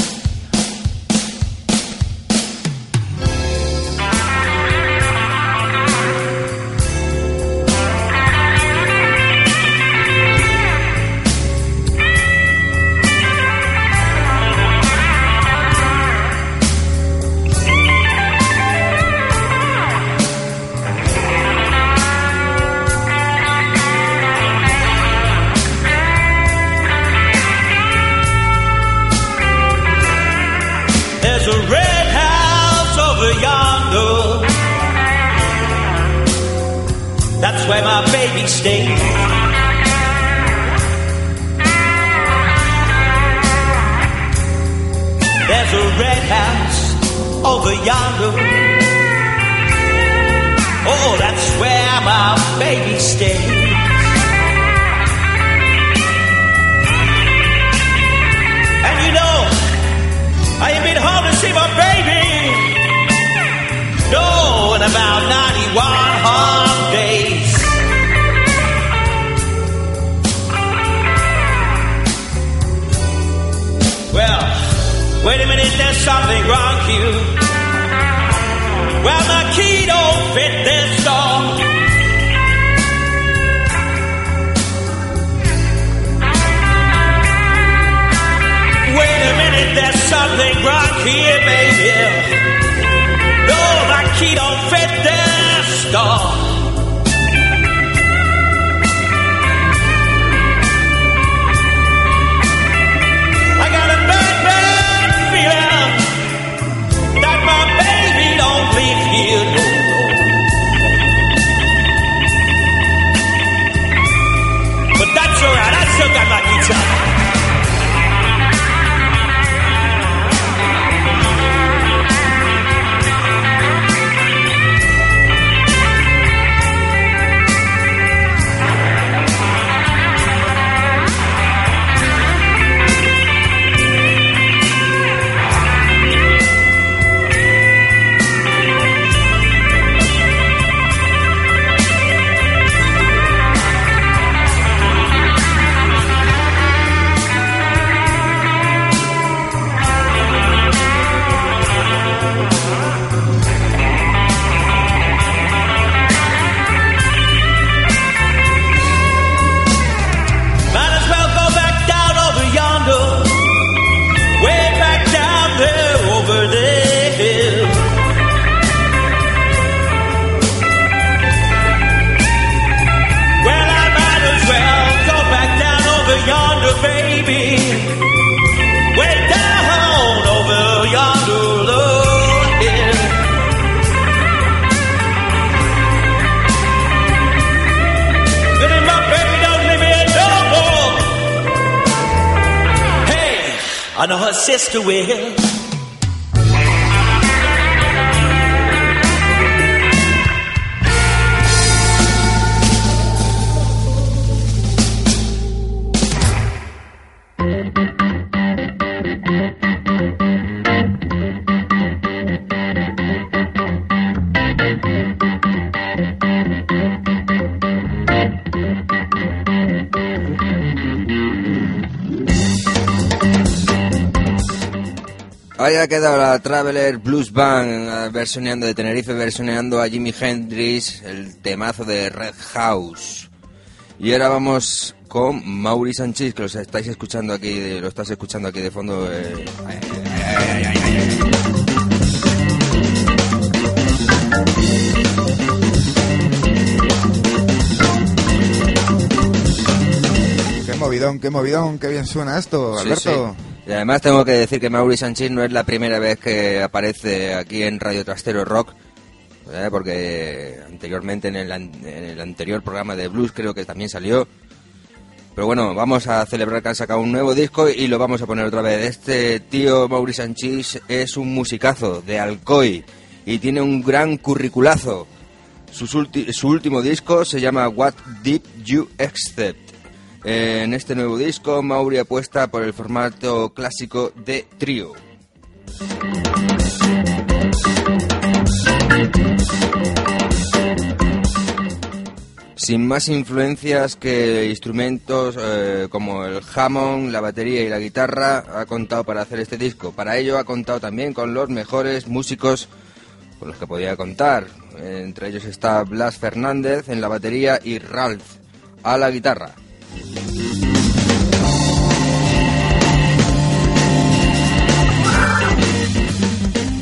Where my baby stays. There's a red house over yonder. Oh, that's where my baby stays. And you know, I ain't been home to see my baby. No, in about 91 minute, there's something wrong here. Well, my key don't fit this door. Wait a minute, there's something wrong here, baby. No, my key don't fit this door. But that's alright, I still got my I know her sister will. Ahí ha quedado la Traveler Blues Band versioneando de Tenerife, versioneando a Jimi Hendrix, el temazo de Red House. Y ahora vamos con Mauri Sánchez, que los estáis escuchando aquí, lo estás escuchando aquí de fondo. eh, ay, ay, ay. Qué movidón, qué movidón, qué bien suena esto, Sí, Alberto. sí. Y además tengo que decir que Mauri Sánchez no es la primera vez que aparece aquí en Radio Trastero Rock, ¿eh? porque anteriormente en el, anterior programa de blues creo que también salió. Pero bueno, vamos a celebrar que han sacado un nuevo disco y lo vamos a poner otra vez. Este tío Mauri Sánchez es un musicazo de Alcoy y tiene un gran curriculazo. Su último disco se llama What Did You Accept. En este nuevo disco, Mauri apuesta por el formato clásico de trío. Sin más influencias que instrumentos eh, como el Hammond, la batería y la guitarra, ha contado para hacer este disco. Para ello ha contado también con los mejores músicos con los que podía contar. Entre ellos está Blas Fernández en la batería y Ralph a la guitarra.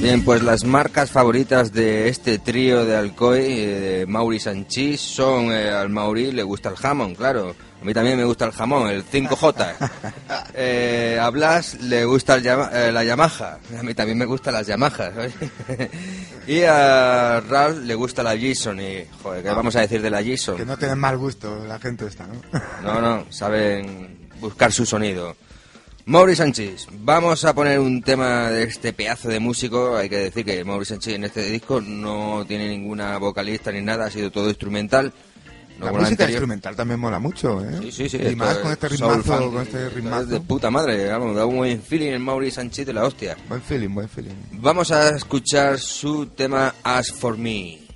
Bien, pues las marcas favoritas de este trío de Alcoy, eh, de Mauri Sanchís, son eh, al Mauri le gusta el jamón, claro. A mí también me gusta el jamón, el 5J. Eh, a Blas le gusta el eh, la Yamaha. A mí también me gustan las Yamahas. y a Ralph le gusta la Gibson. Y, joder, ¿qué vamos a decir de la Gibson? Que no tienen mal gusto la gente esta, ¿no? No, no, saben buscar su sonido. Mauri Sánchez, vamos a poner un tema de este pedazo de músico. Hay que decir que Mauri Sánchez en este disco no tiene ninguna vocalista ni nada, ha sido todo instrumental. La música anterior. instrumental también mola mucho, ¿eh? Sí, sí, sí. Y más con este ritmazo, con este es ritmazo. de puta madre, vamos, da un buen feeling el Mauri Sánchez de la hostia. Buen feeling, buen feeling. Vamos a escuchar su tema As For Me.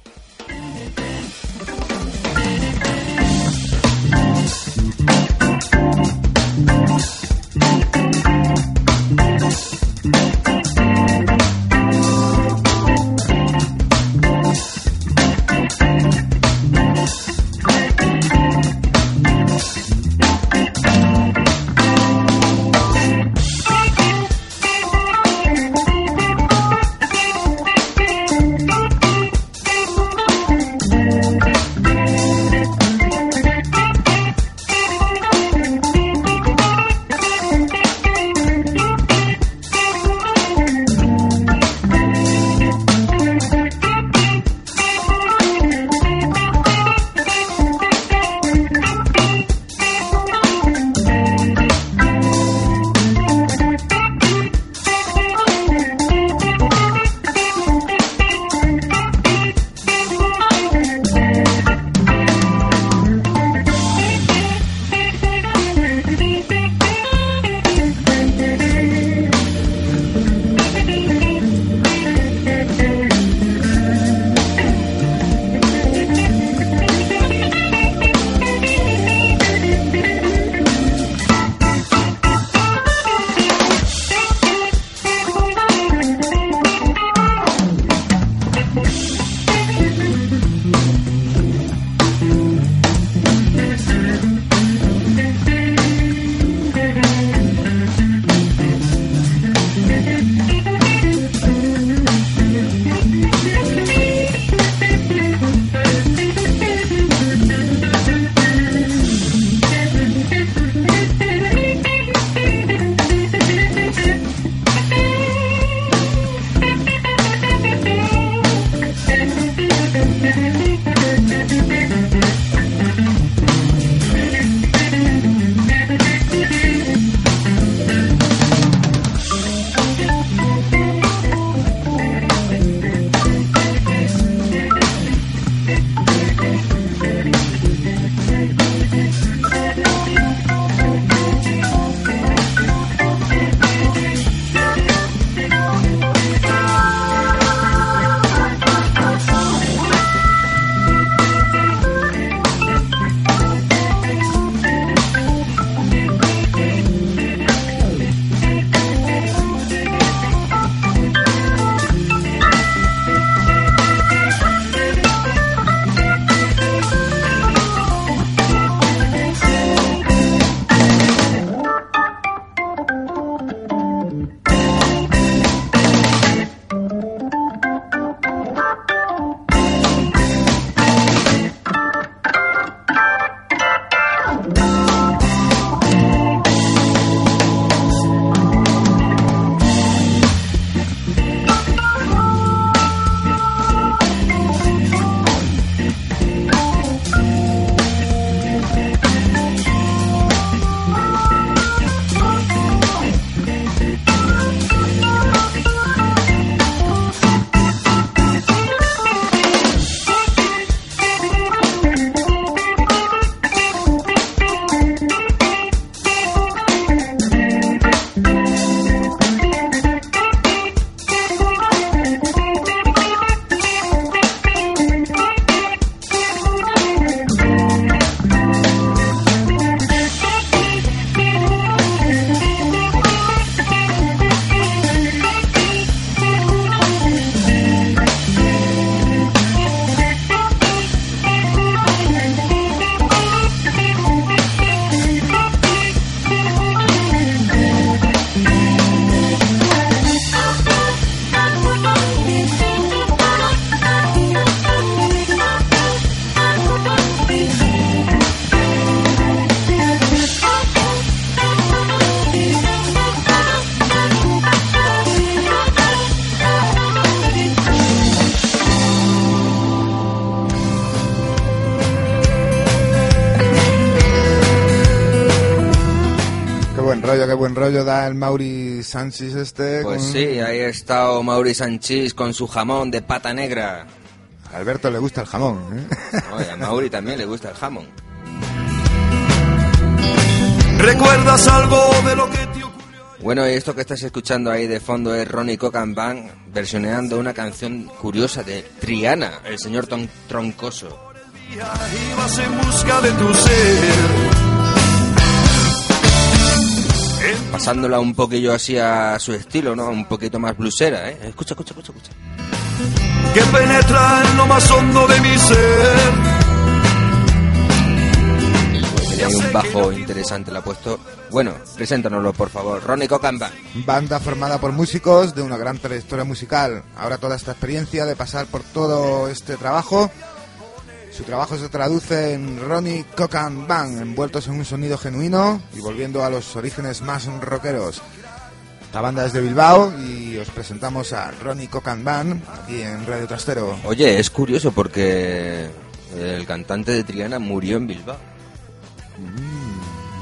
Qué buen rollo da el Mauri Sánchez este. Pues con- sí, ahí ha estado Mauri Sanchís con su jamón de pata negra. A Alberto le gusta el jamón, ¿eh? Oye, a Mauri también le gusta el jamón. ¿Recuerdas algo de lo que te ocurrió? Bueno, y esto que estás escuchando ahí de fondo es Ronnie Cocan Band versioneando una canción curiosa de Triana, el señor ton- troncoso. Ibas en busca de tu ser. Pasándola un poquillo así a su estilo, ¿no? Un poquito más blusera, ¿eh? Escucha, escucha, escucha, escucha. que penetra en lo más hondo de mi ser. Tenía ahí un bajo interesante, le ha puesto. Bueno, preséntanoslo, por favor. Ronnie Cocan Band. Banda formada por músicos de una gran trayectoria musical. Ahora toda esta experiencia de pasar por todo este trabajo, su trabajo se traduce en Ronnie Cocan Band, envueltos en un sonido genuino y volviendo a los orígenes más rockeros. La banda es de Bilbao y os presentamos a Ronnie Band aquí en Radio Trastero. Oye, es curioso porque el cantante de Triana murió en Bilbao.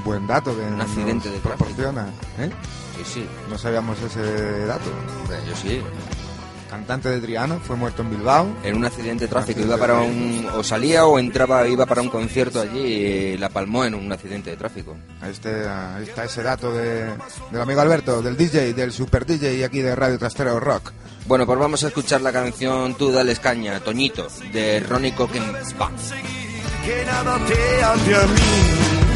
Buen dato que Un accidente nos de proporciona. ¿eh? Sí, sí. No sabíamos ese dato. Yo sí. Cantante de Triana, fue muerto en Bilbao. En un accidente de tráfico iba para un o salía o entraba iba para un concierto allí y la palmó en un accidente de tráfico. Ahí, este- ahí está ese dato de, del amigo Alberto, del DJ, del super DJ y aquí de Radio Trastero Rock. Bueno, pues vamos a escuchar la canción Tú dales caña, Toñito, de Ronnie Cocken Band. Que nada te ate a mí.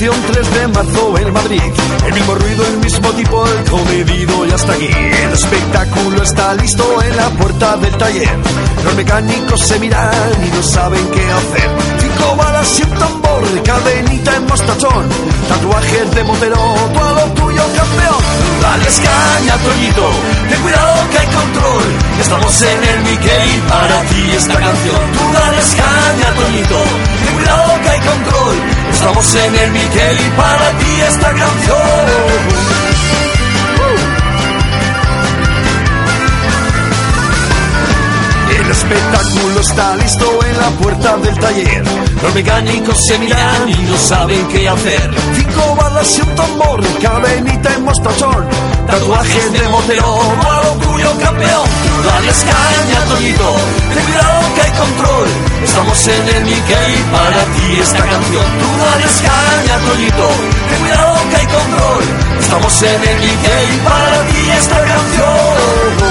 Examinación 3 de marzo en Madrid. El mismo ruido, el mismo tipo, el comedido y hasta aquí. El espectáculo está listo en la puerta del taller. Los mecánicos se miran y no saben qué hacer. Cinco balas y un tambor, cadenita en mostachón. Tatuajes de motero, tuyo, campeón. Dale caña, Toñito, ten cuidado que hay control. Estamos en el Mickey, para ti esta canción. Tú dale caña, Toñito, ten cuidado que hay control. Estamos en el Mickey, para ti esta canción. El espectáculo está listo en la puerta del taller. Los mecánicos se miran y no saben qué hacer. Cinco balas y un tambor, cadenita en mostachón. Tatuajes de motero, malo tuyo campeón. Dale caña, Toñito, ten cuidado que hay control. Estamos en el Mickey, para ti esta canción. Tú dale caña, Toñito, ten cuidado que hay control. Estamos en el Mickey, para ti esta canción.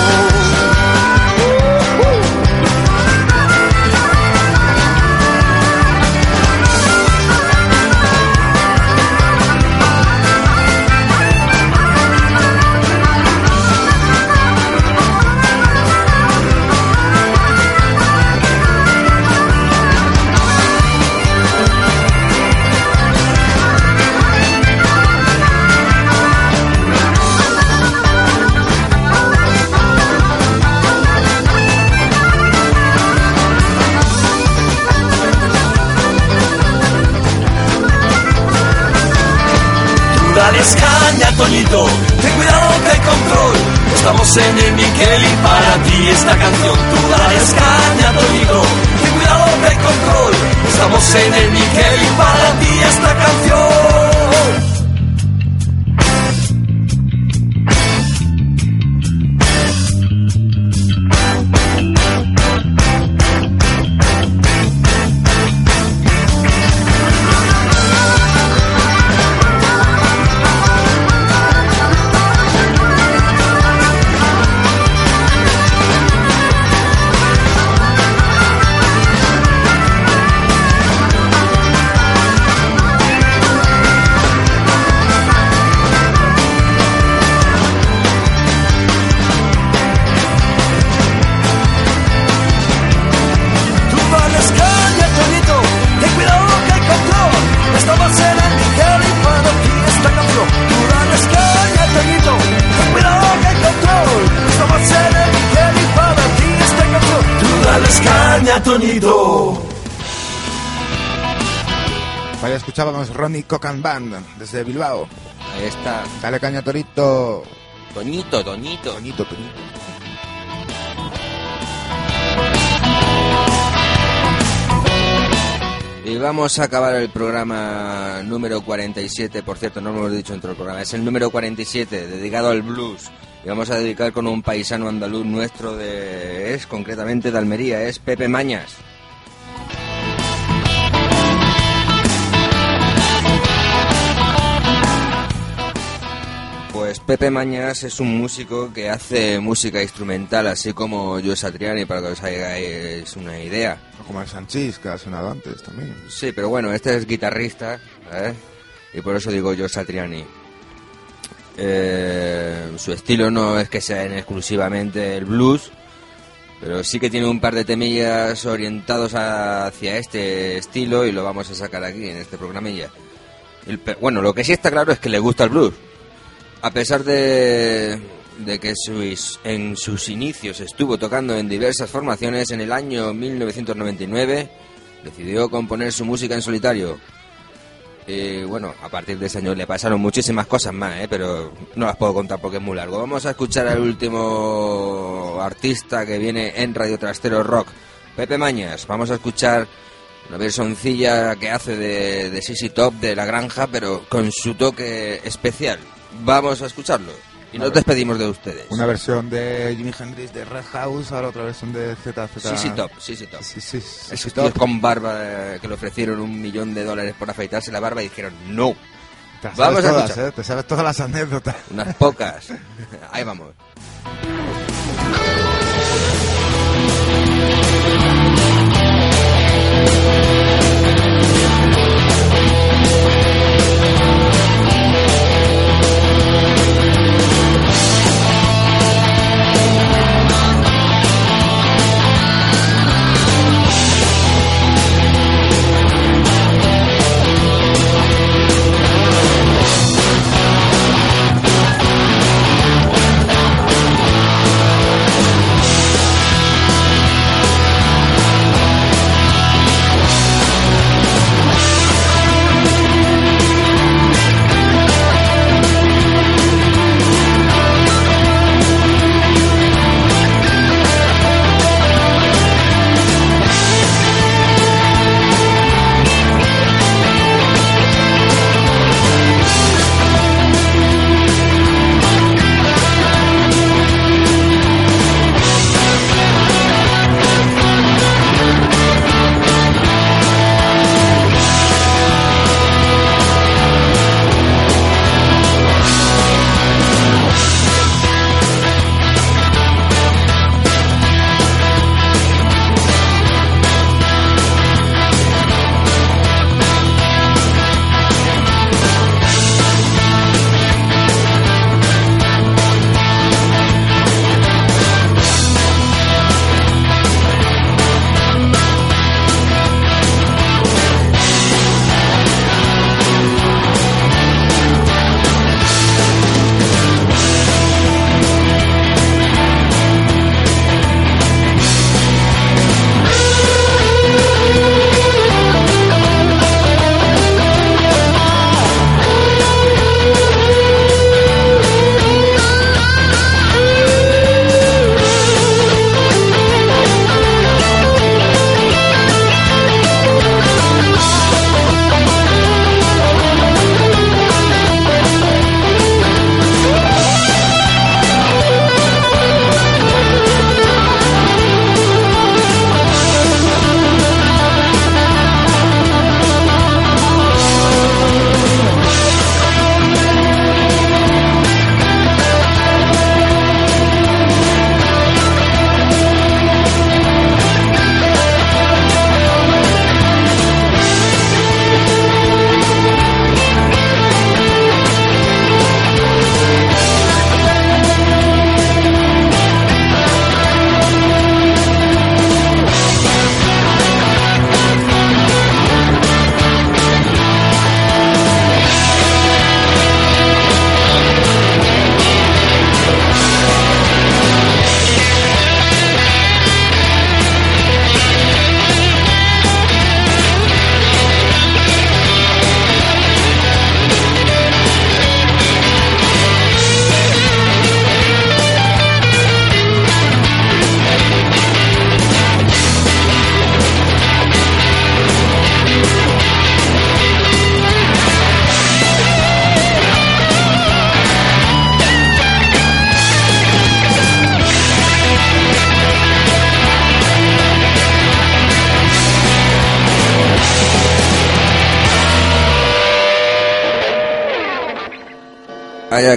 Tú dale caña, Toñito, ten cuidado hay control. Estamos en el Mickey, para ti esta canción. Tú dale caña, Toñito, ten cuidado hay control. Estamos en el Mickey, para ti esta canción. Escuchábamos Ronnie Cocan Band desde Bilbao. Ahí está. Dale caña, Torito. Toñito, Toñito. Toñito, Toñito. Y vamos a acabar el programa número 47, por cierto, no lo hemos dicho dentro del programa, es el número 47, dedicado al blues. Y vamos a dedicar con un paisano andaluz nuestro de... es concretamente de Almería, es Pepe Mañas. Pues Pepe Mañas es un músico que hace música instrumental, así como Joe Satriani, para que os hagáis una idea. O como el Sanchís, que ha sonado antes también. Sí, pero bueno, este es guitarrista, ¿eh? Y por eso digo yo Satriani. Eh, su estilo no es que sea en exclusivamente el blues, pero sí que tiene un par de temillas orientados hacia este estilo y lo vamos a sacar aquí en este programilla. El bueno, lo que sí está claro es que le gusta el blues. A pesar de, que sus- en sus inicios estuvo tocando en diversas formaciones, en el año 1999 decidió componer su música en solitario. Y bueno, a partir de ese año le pasaron muchísimas cosas más, ¿eh? pero no las puedo contar porque es muy largo. Vamos a escuchar al último artista que viene en Radio Trastero Rock, Pepe Mañas. Vamos a escuchar una versioncilla que hace de, de Sissy Top de La Granja, pero con su toque especial. Vamos a escucharlo y nos despedimos de ustedes. Una versión de Jimi Hendrix de Red House, ahora otra versión de ZZ. Top, Sissy Top. Sí, sí, sí, Esos Top. tíos con barba eh, que le ofrecieron un millón de dólares por afeitarse la barba y dijeron no. Te Vamos sabes a todas. ¿eh? Te sabes todas las anécdotas. Unas pocas. Ahí vamos.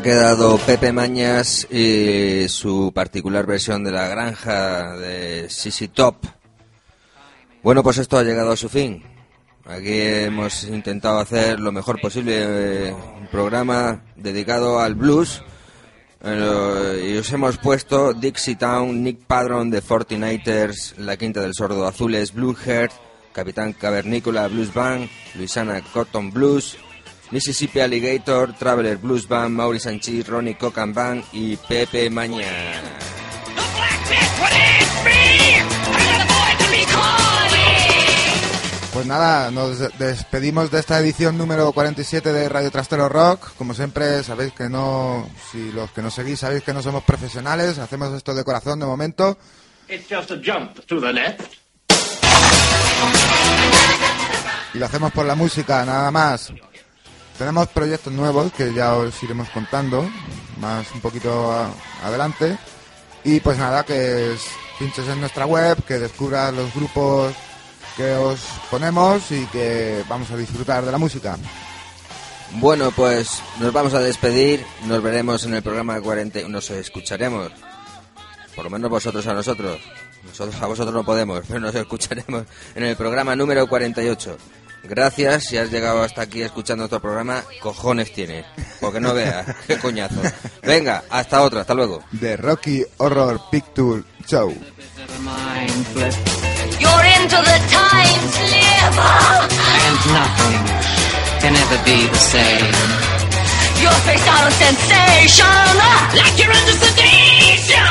Quedado Pepe Mañas y su particular versión de la granja de Sisi Top. Bueno, pues esto ha llegado a su fin. Aquí hemos intentado hacer lo mejor posible eh, un programa dedicado al blues. Eh, y os hemos puesto Dixie Town, Nick Padron de Fortinators, La Quinta del Sordo Azules, Blue Heart, Capitán Cavernícola Blues Band, Luisana Cotton Blues, Mississippi Alligator, Traveler Blues Band, Mauri Sanchis, Ronnie Cocan Band y Pepe Maña. Pues nada, nos de- despedimos de esta edición número 47 de Radio Trastero Rock. Como siempre, sabéis que no, si los que nos seguís sabéis que no somos profesionales, hacemos esto de corazón de momento. It's just a jump to the left. y lo hacemos por la música, nada más. Tenemos proyectos nuevos que ya os iremos contando más un poquito a- adelante. Y pues nada, que es- pinches en nuestra web, que descubras los grupos que os ponemos y que vamos a disfrutar de la música. Bueno, pues nos vamos a despedir. Nos veremos en el programa 40. Nos escucharemos. Por lo menos vosotros a nosotros. Nosotros a vosotros no podemos, pero nos escucharemos en el programa número 48. Gracias si has llegado hasta aquí escuchando nuestro programa. Cojones tienes. Porque no veas. Qué coñazo. Venga, hasta otra. Hasta luego. The Rocky Horror Picture Show. You're into the time slip. And nothing can ever be the same. Your face out of sensation. Like you're under sedation.